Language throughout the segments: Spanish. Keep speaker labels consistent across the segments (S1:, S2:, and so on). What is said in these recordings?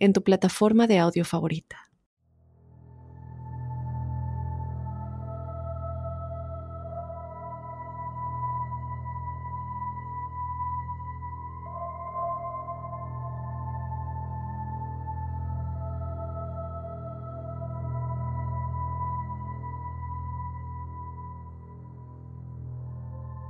S1: en tu plataforma de audio favorita.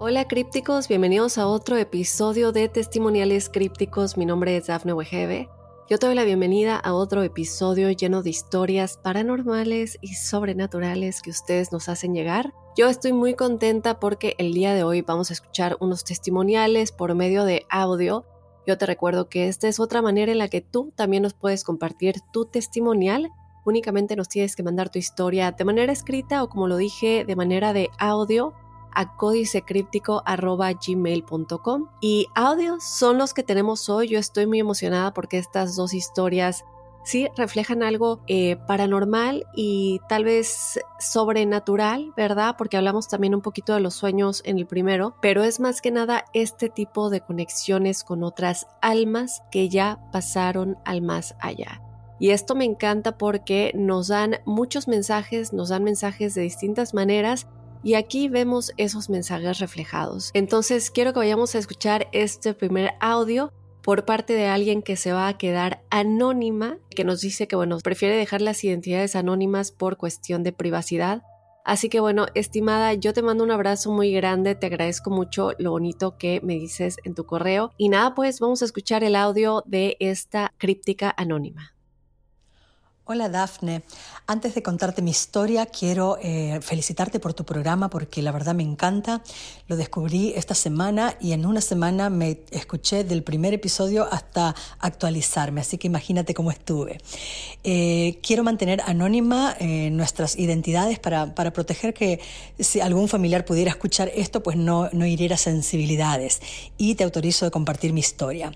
S1: Hola crípticos, bienvenidos a otro episodio de Testimoniales Crípticos. Mi nombre es Dafne Wegebe yo te doy la bienvenida a otro episodio lleno de historias paranormales y sobrenaturales que ustedes nos hacen llegar. Yo estoy muy contenta porque el día de hoy vamos a escuchar unos testimoniales por medio de audio. Yo te recuerdo que esta es otra manera en la que tú también nos puedes compartir tu testimonial. Únicamente nos tienes que mandar tu historia de manera escrita o como lo dije, de manera de audio a códicecríptico.gmail.com y audios son los que tenemos hoy. Yo estoy muy emocionada porque estas dos historias sí reflejan algo eh, paranormal y tal vez sobrenatural, ¿verdad? Porque hablamos también un poquito de los sueños en el primero, pero es más que nada este tipo de conexiones con otras almas que ya pasaron al más allá. Y esto me encanta porque nos dan muchos mensajes, nos dan mensajes de distintas maneras y aquí vemos esos mensajes reflejados. Entonces quiero que vayamos a escuchar este primer audio por parte de alguien que se va a quedar anónima, que nos dice que bueno, prefiere dejar las identidades anónimas por cuestión de privacidad. Así que bueno, estimada, yo te mando un abrazo muy grande, te agradezco mucho lo bonito que me dices en tu correo. Y nada, pues vamos a escuchar el audio de esta críptica anónima.
S2: Hola Dafne, antes de contarte mi historia quiero eh, felicitarte por tu programa porque la verdad me encanta. Lo descubrí esta semana y en una semana me escuché del primer episodio hasta actualizarme, así que imagínate cómo estuve. Eh, quiero mantener anónima eh, nuestras identidades para, para, proteger que si algún familiar pudiera escuchar esto pues no, no hiriera sensibilidades y te autorizo de compartir mi historia.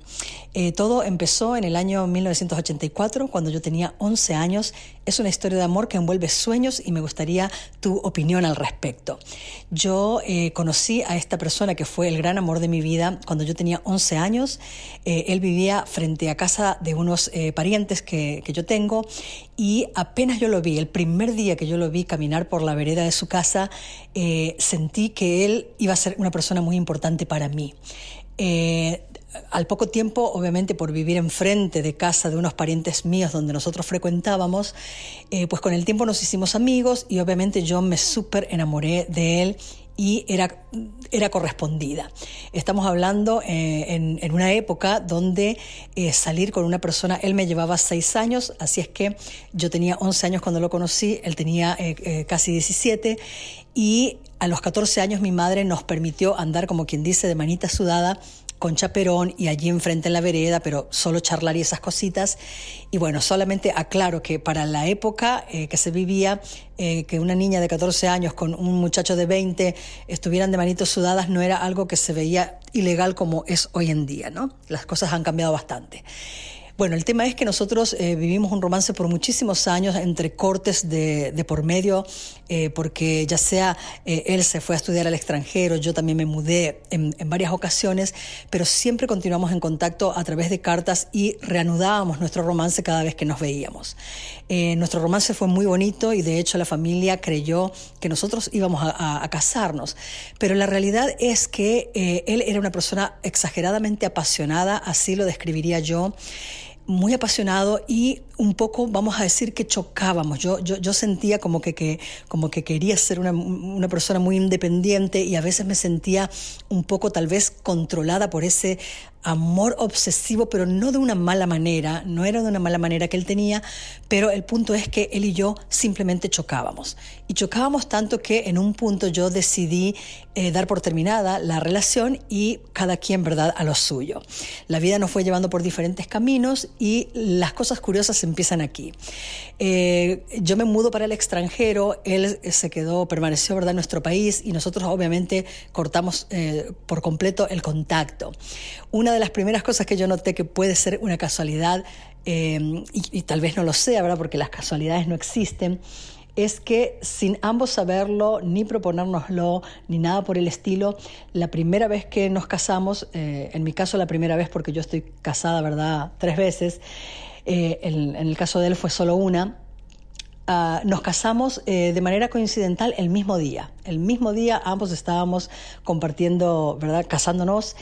S2: todo empezó en el año 1984 cuando yo tenía 11 años es una historia de amor que envuelve sueños y me gustaría tu opinión al respecto. Yo eh, conocí a esta persona que fue el gran amor de mi vida cuando yo tenía 11 años. Eh, él vivía frente a casa de unos eh, parientes que, que yo tengo y apenas yo lo vi, el primer día que yo lo vi caminar por la vereda de su casa, sentí que él iba a ser una persona muy importante para mí al poco tiempo, obviamente por vivir enfrente de casa de unos parientes míos donde nosotros frecuentábamos, eh, pues con el tiempo nos hicimos amigos y obviamente yo me súper enamoré de él y era, era correspondida. Estamos hablando eh, en, una época donde eh, salir con una persona, él me llevaba seis años, así es que yo tenía 11 años cuando lo conocí, él tenía casi 17 y a los 14 años mi madre nos permitió andar, como quien dice, de manita sudada con chaperón y allí enfrente en la vereda, pero solo charlar y esas cositas. Y bueno, solamente aclaro que para la época eh, que se vivía, eh, que una niña de 14 años con un muchacho de 20 estuvieran de manitos sudadas no era algo que se veía ilegal como es hoy en día, ¿no? Las cosas han cambiado bastante. Bueno, el tema es que nosotros eh, vivimos un romance por muchísimos años entre cortes de, por medio, eh, porque ya sea eh, él se fue a estudiar al extranjero, yo también me mudé en, varias ocasiones, pero siempre continuamos en contacto a través de cartas y reanudábamos nuestro romance cada vez que nos veíamos. Nuestro romance fue muy bonito y de hecho la familia creyó que nosotros íbamos a, casarnos, pero la realidad es que él era una persona exageradamente apasionada, así lo describiría yo muy apasionado y un poco, vamos a decir, que chocábamos. Yo, yo, yo sentía como que, que, como que quería ser una, una, persona muy independiente y a veces me sentía un poco tal vez controlada por ese amor obsesivo, pero no de una mala manera, no era de una mala manera que él tenía, pero el punto es que él y yo simplemente chocábamos. Y chocábamos tanto que en un punto yo decidí eh, dar por terminada la relación y cada quien, ¿verdad?, a lo suyo. La vida nos fue llevando por diferentes caminos y las cosas curiosas empiezan aquí. Eh, yo me mudo para el extranjero, él se quedó, permaneció ¿verdad? en nuestro país y nosotros obviamente cortamos eh, por completo el contacto. Una de las primeras cosas que yo noté que puede ser una casualidad, y, y, tal vez no lo sea, ¿verdad? porque las casualidades no existen, es que sin ambos saberlo, ni proponérnoslo, ni nada por el estilo, la primera vez que nos casamos, eh, en mi caso la primera vez porque yo estoy casada, ¿verdad?, tres veces, eh, en, el caso de él fue solo una, ah, nos casamos eh, de manera coincidental el mismo día. El mismo día ambos estábamos compartiendo, ¿verdad?, casándonos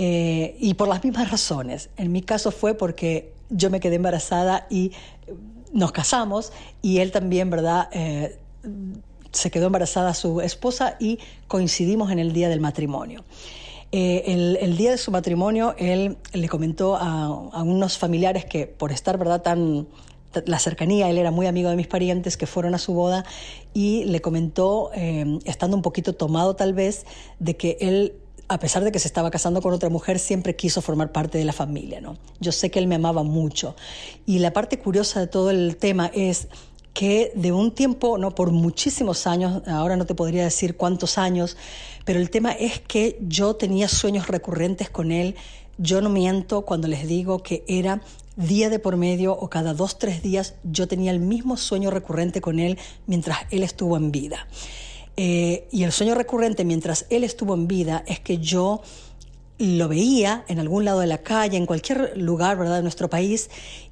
S2: y por las mismas razones. En mi caso fue porque yo me quedé embarazada y nos casamos y él también, ¿verdad? Eh, se quedó embarazada su esposa y coincidimos en el día del matrimonio. Eh, el, día de su matrimonio, él le comentó a, unos familiares que por estar, ¿verdad?, tan la cercanía, él era muy amigo de mis parientes que fueron a su boda y le comentó, eh, estando un poquito tomado tal vez, de que él a pesar de que se estaba casando con otra mujer, siempre quiso formar parte de la familia, ¿no? Yo sé que él me amaba mucho. Y la parte curiosa de todo el tema es que de un tiempo, no por muchísimos años, ahora no te podría decir cuántos años, pero el tema es que yo tenía sueños recurrentes con él. Yo no miento cuando les digo que era día de por medio o cada dos, tres días, yo tenía el mismo sueño recurrente con él mientras él estuvo en vida. Eh, y el sueño recurrente mientras él estuvo en vida es que yo lo veía en algún lado de la calle, en cualquier lugar ¿verdad? de nuestro país,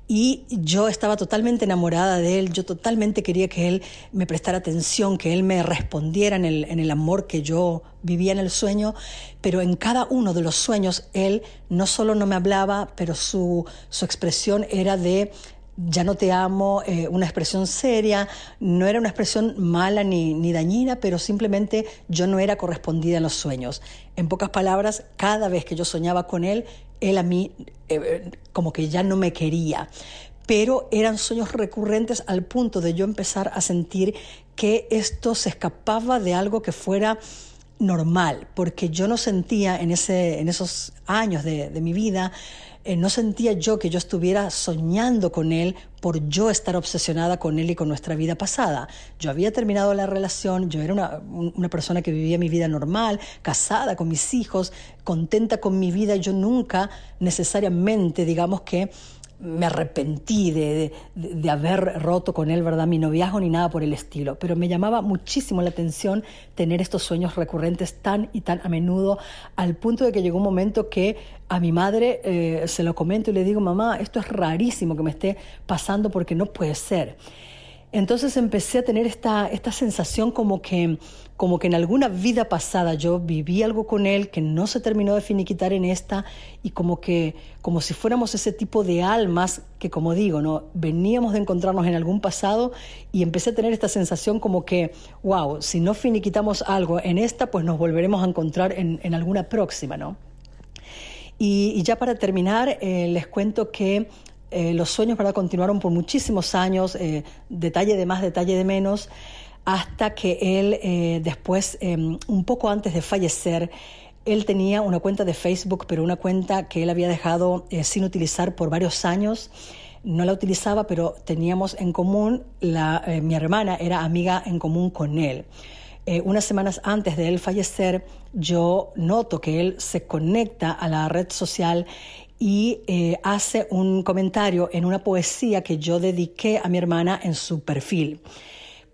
S2: y yo estaba totalmente enamorada de él, yo totalmente quería que él me prestara atención, que él me respondiera en el, en el amor que yo vivía en el sueño, pero en cada uno de los sueños él no solo no me hablaba, pero su, su expresión era de ya no te amo, eh, una expresión seria, no era una expresión mala ni, ni, dañina, pero simplemente yo no era correspondida en los sueños. En pocas palabras, cada vez que yo soñaba con él, él a mí eh, como que ya no me quería. Pero eran sueños recurrentes al punto de yo empezar a sentir que esto se escapaba de algo que fuera normal, porque yo no sentía en, ese, en esos años de, de mi vida eh, no sentía yo que yo estuviera soñando con él por yo estar obsesionada con él y con nuestra vida pasada. Yo había terminado la relación, yo era una, una persona que vivía mi vida normal, casada con mis hijos, contenta con mi vida, yo nunca necesariamente, digamos que me arrepentí de, de, haber roto con él, ¿verdad? Mi noviazgo ni nada por el estilo, pero me llamaba muchísimo la atención tener estos sueños recurrentes tan y tan a menudo, al punto de que llegó un momento que a mi madre eh, se lo comento y le digo, mamá, esto es rarísimo que me esté pasando porque no puede ser. Entonces empecé a tener esta, esta sensación como que, como que en alguna vida pasada yo viví algo con él que no se terminó de finiquitar en esta y como que como si fuéramos ese tipo de almas que como digo, ¿no? veníamos de encontrarnos en algún pasado y empecé a tener esta sensación como que, wow, si no finiquitamos algo en esta, pues nos volveremos a encontrar en, en alguna próxima, ¿no? Y, ya para terminar, eh, les cuento que eh, los sueños ¿verdad? continuaron por muchísimos años, eh, detalle de más, detalle de menos, hasta que él eh, después, em, un poco antes de fallecer, él tenía una cuenta de Facebook, pero una cuenta que él había dejado sin utilizar por varios años. No la utilizaba, pero teníamos en común, la, mi hermana era amiga en común con él. unas semanas antes de él fallecer, yo noto que él se conecta a la red social y eh, hace un comentario en una poesía que yo dediqué a mi hermana en su perfil.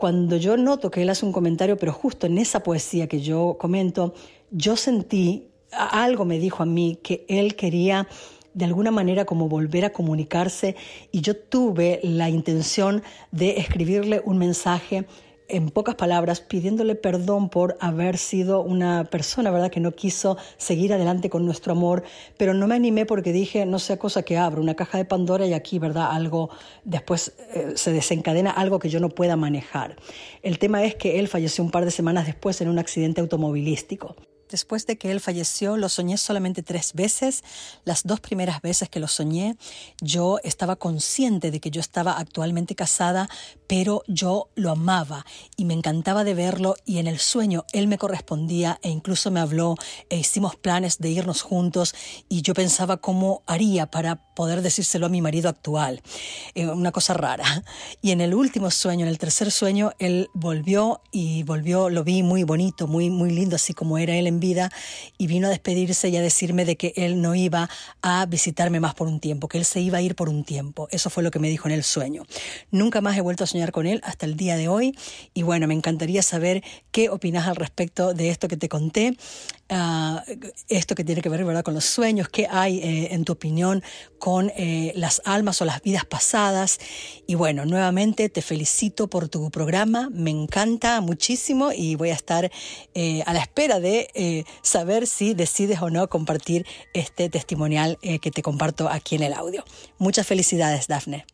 S2: Cuando yo noto que él hace un comentario, pero justo en esa poesía que yo comento, yo sentí, algo me dijo a mí que él quería de alguna manera como volver a comunicarse y yo tuve la intención de escribirle un mensaje en pocas palabras, pidiéndole perdón por haber sido una persona, ¿verdad?, que no quiso seguir adelante con nuestro amor, pero no me animé porque dije, no sea cosa que abra una caja de Pandora y aquí, ¿verdad?, algo, después eh, se desencadena algo que yo no pueda manejar. El tema es que él falleció un par de semanas después en un accidente automovilístico. Después de que él falleció, lo soñé solamente tres veces. Las dos primeras veces que lo soñé, yo estaba consciente de que yo estaba actualmente casada, pero yo lo amaba y me encantaba de verlo y en el sueño él me correspondía e incluso me habló e hicimos planes de irnos juntos y yo pensaba cómo haría para poder decírselo a mi marido actual. Eh, una cosa rara. Y en el último sueño, en el tercer sueño, él volvió y volvió, lo vi muy bonito, muy, muy lindo, así como era él en vida y vino a despedirse y a decirme de que él no iba a visitarme más por un tiempo, que él se iba a ir por un tiempo. Eso fue lo que me dijo en el sueño. Nunca más he vuelto a soñar con él hasta el día de hoy y bueno, me encantaría saber qué opinas al respecto de esto que te conté. Ah, esto que tiene que ver ¿verdad? con los sueños, qué hay eh, en tu opinión con eh, las almas o las vidas pasadas. Y bueno, nuevamente te felicito por tu programa, me encanta muchísimo y voy a estar eh, a la espera de saber si decides o no compartir este testimonial que te comparto aquí en el audio. Muchas felicidades, Dafne.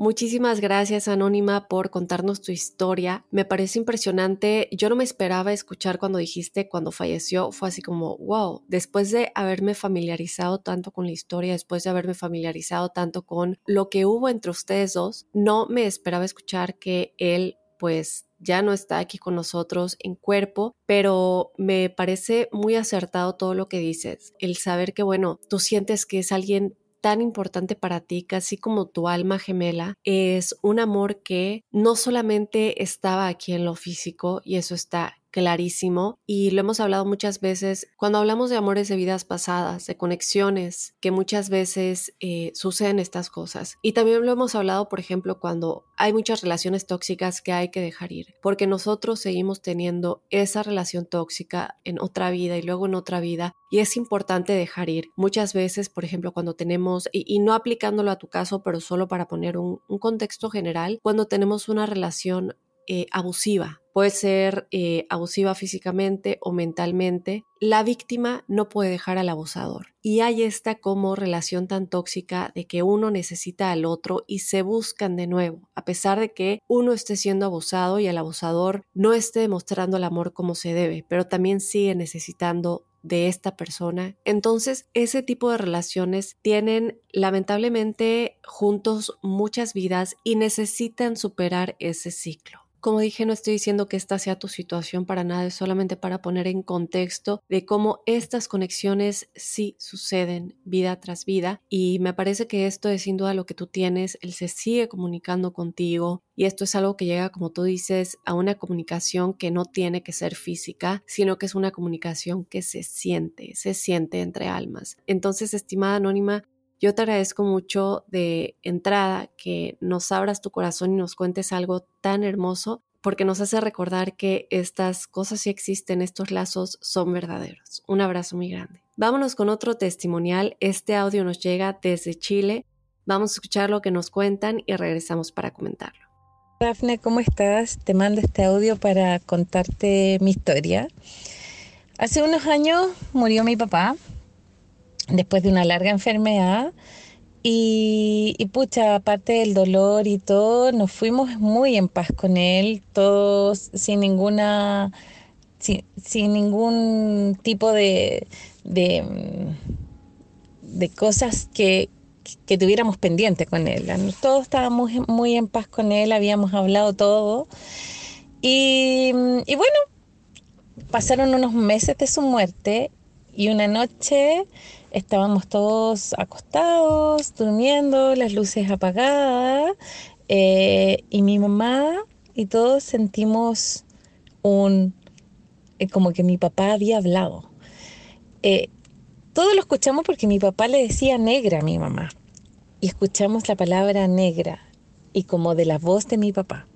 S1: Muchísimas gracias Anónima por contarnos tu historia. Me parece impresionante. Yo no me esperaba escuchar cuando dijiste cuando falleció. Fue así como, wow, después de haberme familiarizado tanto con la historia, después de haberme familiarizado tanto con lo que hubo entre ustedes dos, no me esperaba escuchar que él pues ya no está aquí con nosotros en cuerpo, pero me parece muy acertado todo lo que dices. El saber que, bueno, tú sientes que es alguien tan importante para ti, casi como tu alma gemela, es un amor que no solamente estaba aquí en lo físico, y eso está clarísimo y lo hemos hablado muchas veces cuando hablamos de amores de vidas pasadas, de conexiones, que muchas veces eh, suceden estas cosas. Y también lo hemos hablado, por ejemplo, cuando hay muchas relaciones tóxicas que hay que dejar ir, porque nosotros seguimos teniendo esa relación tóxica en otra vida y luego en otra vida y es importante dejar ir. Muchas veces, por ejemplo, cuando tenemos, y, no aplicándolo a tu caso, pero solo para poner un, un contexto general, cuando tenemos una relación eh, abusiva, puede ser eh, abusiva físicamente o mentalmente, la víctima no puede dejar al abusador. Y hay esta como relación tan tóxica de que uno necesita al otro y se buscan de nuevo, a pesar de que uno esté siendo abusado y el abusador no esté demostrando el amor como se debe, pero también sigue necesitando de esta persona. Entonces, ese tipo de relaciones tienen lamentablemente juntos muchas vidas y necesitan superar ese ciclo. Como dije, no estoy diciendo que esta sea tu situación para nada, es solamente para poner en contexto de cómo estas conexiones sí suceden vida tras vida y me parece que esto es sin duda lo que tú tienes, él se sigue comunicando contigo y esto es algo que llega, como tú dices, a una comunicación que no tiene que ser física, sino que es una comunicación que se siente, se siente entre almas. Entonces, estimada anónima, yo te agradezco mucho de entrada que nos abras tu corazón y nos cuentes algo tan hermoso porque nos hace recordar que estas cosas sí existen, estos lazos son verdaderos. Un abrazo muy grande. Vámonos con otro testimonial. Este audio nos llega desde Chile. Vamos a escuchar lo que nos cuentan y regresamos para comentarlo.
S3: Dafne, ¿cómo estás? Te mando este audio para contarte mi historia. Hace unos años murió mi papá, después de una larga enfermedad. Y, pucha, aparte del dolor y todo, nos fuimos muy en paz con él, todos sin ninguna, sin, ningún tipo de, de, cosas que, que tuviéramos pendiente con él. Todos estábamos muy en paz con él, habíamos hablado todo. Y, y bueno, pasaron unos meses de su muerte y una noche estábamos todos acostados, durmiendo, las luces apagadas, eh, y mi mamá y todos sentimos un, eh, como que mi papá había hablado. Eh, todo lo escuchamos porque mi papá le decía negra a mi mamá, y escuchamos la palabra negra, y como de la voz de mi papá.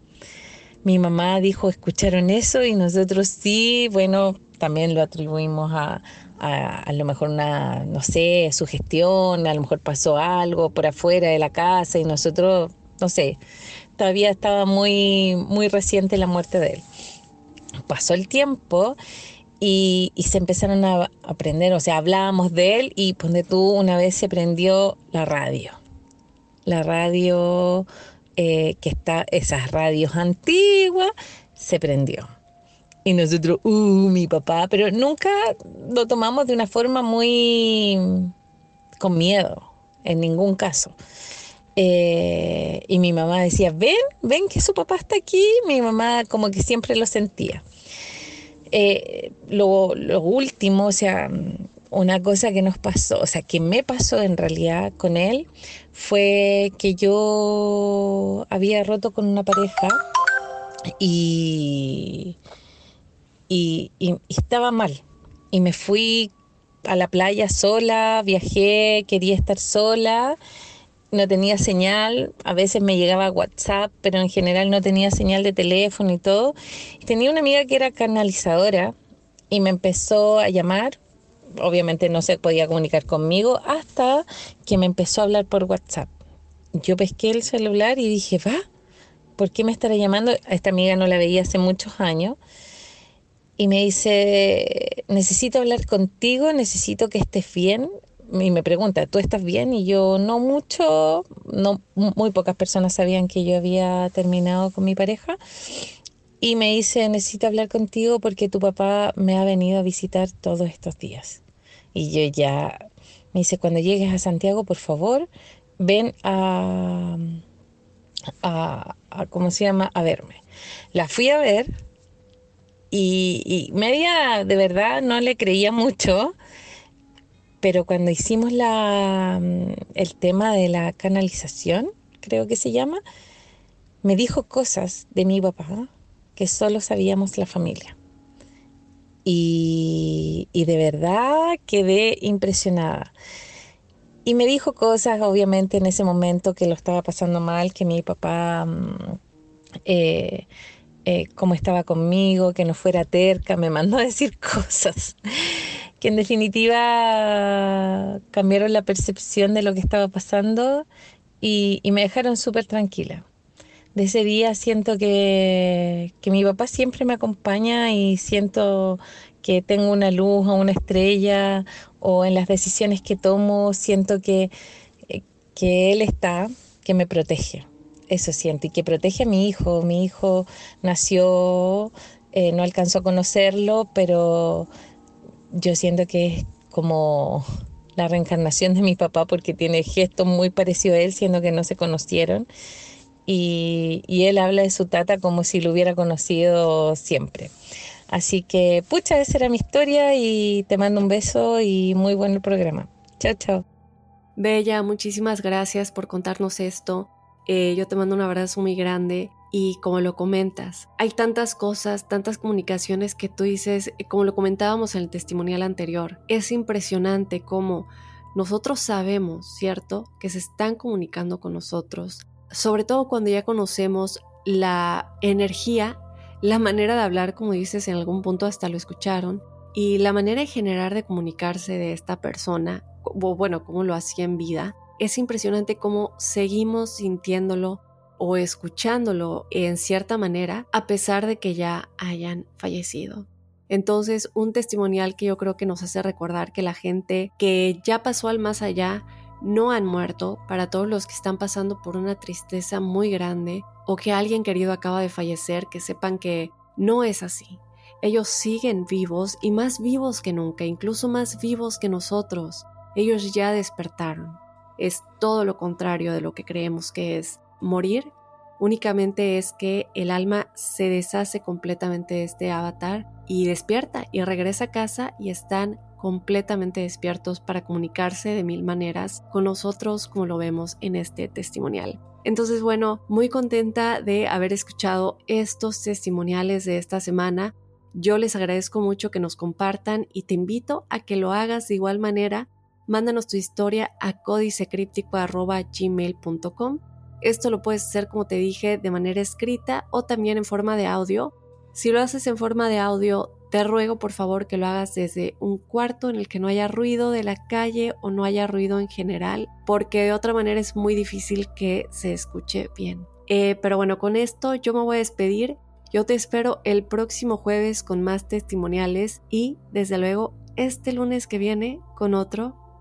S3: Mi mamá dijo, escucharon eso y nosotros sí, bueno, también lo atribuimos a, a, lo mejor una, no sé, sugestión, a lo mejor pasó algo por afuera de la casa y nosotros, no sé, todavía estaba muy, muy reciente la muerte de él. Pasó el tiempo y, se empezaron a aprender, o sea, hablábamos de él y ponte tú, una vez se prendió la radio. La radio eh, que está, esas radios antiguas, se prendió. Y nosotros, uh, mi papá, pero nunca lo tomamos de una forma muy con miedo, en ningún caso. Eh, y mi mamá decía, ven, ven que su papá está aquí. Mi mamá como que siempre lo sentía. Eh, lo, lo, último, o sea, una cosa que nos pasó, o sea, que me pasó en realidad con él, fue que yo había roto con una pareja y, y, estaba mal. Y me fui a la playa sola, viajé, quería estar sola no tenía señal, a veces me llegaba WhatsApp, pero en general no tenía señal de teléfono y todo. tenía una amiga que era canalizadora y me empezó a llamar, obviamente no se podía comunicar conmigo, hasta que me empezó a hablar por WhatsApp. Yo pesqué el celular y dije, va, ¿por qué me estará llamando? A esta amiga no la veía hace muchos años. Y me dice, necesito hablar contigo, necesito que estés bien, y me pregunta, ¿tú estás bien? Y yo no mucho, no muy pocas personas sabían que yo había terminado con mi pareja. Y me dice, necesito hablar contigo porque tu papá me ha venido a visitar todos estos días. Y yo ya, me dice, cuando llegues a Santiago, por favor, ven a, a, ¿cómo se llama? A verme. La fui a ver y, media, de verdad, no le creía mucho pero cuando hicimos la, mm, el tema de la canalización, creo que se llama, me dijo cosas de mi papá que solo sabíamos la familia. Y, y, de verdad quedé impresionada. Y me dijo cosas, obviamente, en ese momento que lo estaba pasando mal, que mi papá, mm, eh, eh, como estaba conmigo, que no fuera terca, me mandó a decir cosas que en definitiva cambiaron la percepción de lo que estaba pasando y, me dejaron súper tranquila. De ese día siento que, que mi papá siempre me acompaña y siento que tengo una luz o una estrella o en las decisiones que tomo siento que, eh, que él está, que me protege. Eso siento y que protege a mi hijo. Mi hijo nació, eh, no alcanzó a conocerlo, pero yo siento que es como la reencarnación de mi papá porque tiene gestos muy parecidos a él, siendo que no se conocieron. Y, y, él habla de su tata como si lo hubiera conocido siempre. Así que, pucha, esa era mi historia y te mando un beso y muy buen programa. Chao, chao.
S1: Bella, muchísimas gracias por contarnos esto. Eh, yo te mando un abrazo muy grande y como lo comentas, hay tantas cosas, tantas comunicaciones que tú dices, eh, como lo comentábamos en el testimonial anterior, es impresionante cómo nosotros sabemos, ¿cierto?, que se están comunicando con nosotros, sobre todo cuando ya conocemos la energía, la manera de hablar, como dices, en algún punto hasta lo escucharon, y la manera de generar de comunicarse de esta persona, o bueno, cómo lo hacía en vida, es impresionante cómo seguimos sintiéndolo o escuchándolo en cierta manera a pesar de que ya hayan fallecido. Entonces, un testimonial que yo creo que nos hace recordar que la gente que ya pasó al más allá no han muerto, para todos los que están pasando por una tristeza muy grande o que alguien querido acaba de fallecer, que sepan que no es así. Ellos siguen vivos y más vivos que nunca, incluso más vivos que nosotros. Ellos ya despertaron. Es todo lo contrario de lo que creemos que es morir únicamente es que el alma se deshace completamente de este avatar y despierta y regresa a casa y están completamente despiertos para comunicarse de mil maneras con nosotros como lo vemos en este testimonial. Entonces, bueno, muy contenta de haber escuchado estos testimoniales de esta semana. Yo les agradezco mucho que nos compartan y te invito a que lo hagas de igual manera. Mándanos tu historia a códicecríptico.gmail.com esto lo puedes hacer, como te dije, de manera escrita o también en forma de audio. Si lo haces en forma de audio, te ruego por favor que lo hagas desde un cuarto en el que no haya ruido de la calle o no haya ruido en general, porque de otra manera es muy difícil que se escuche bien. Eh, pero bueno, con esto yo me voy a despedir. Yo te espero el próximo jueves con más testimoniales y desde luego este lunes que viene con otro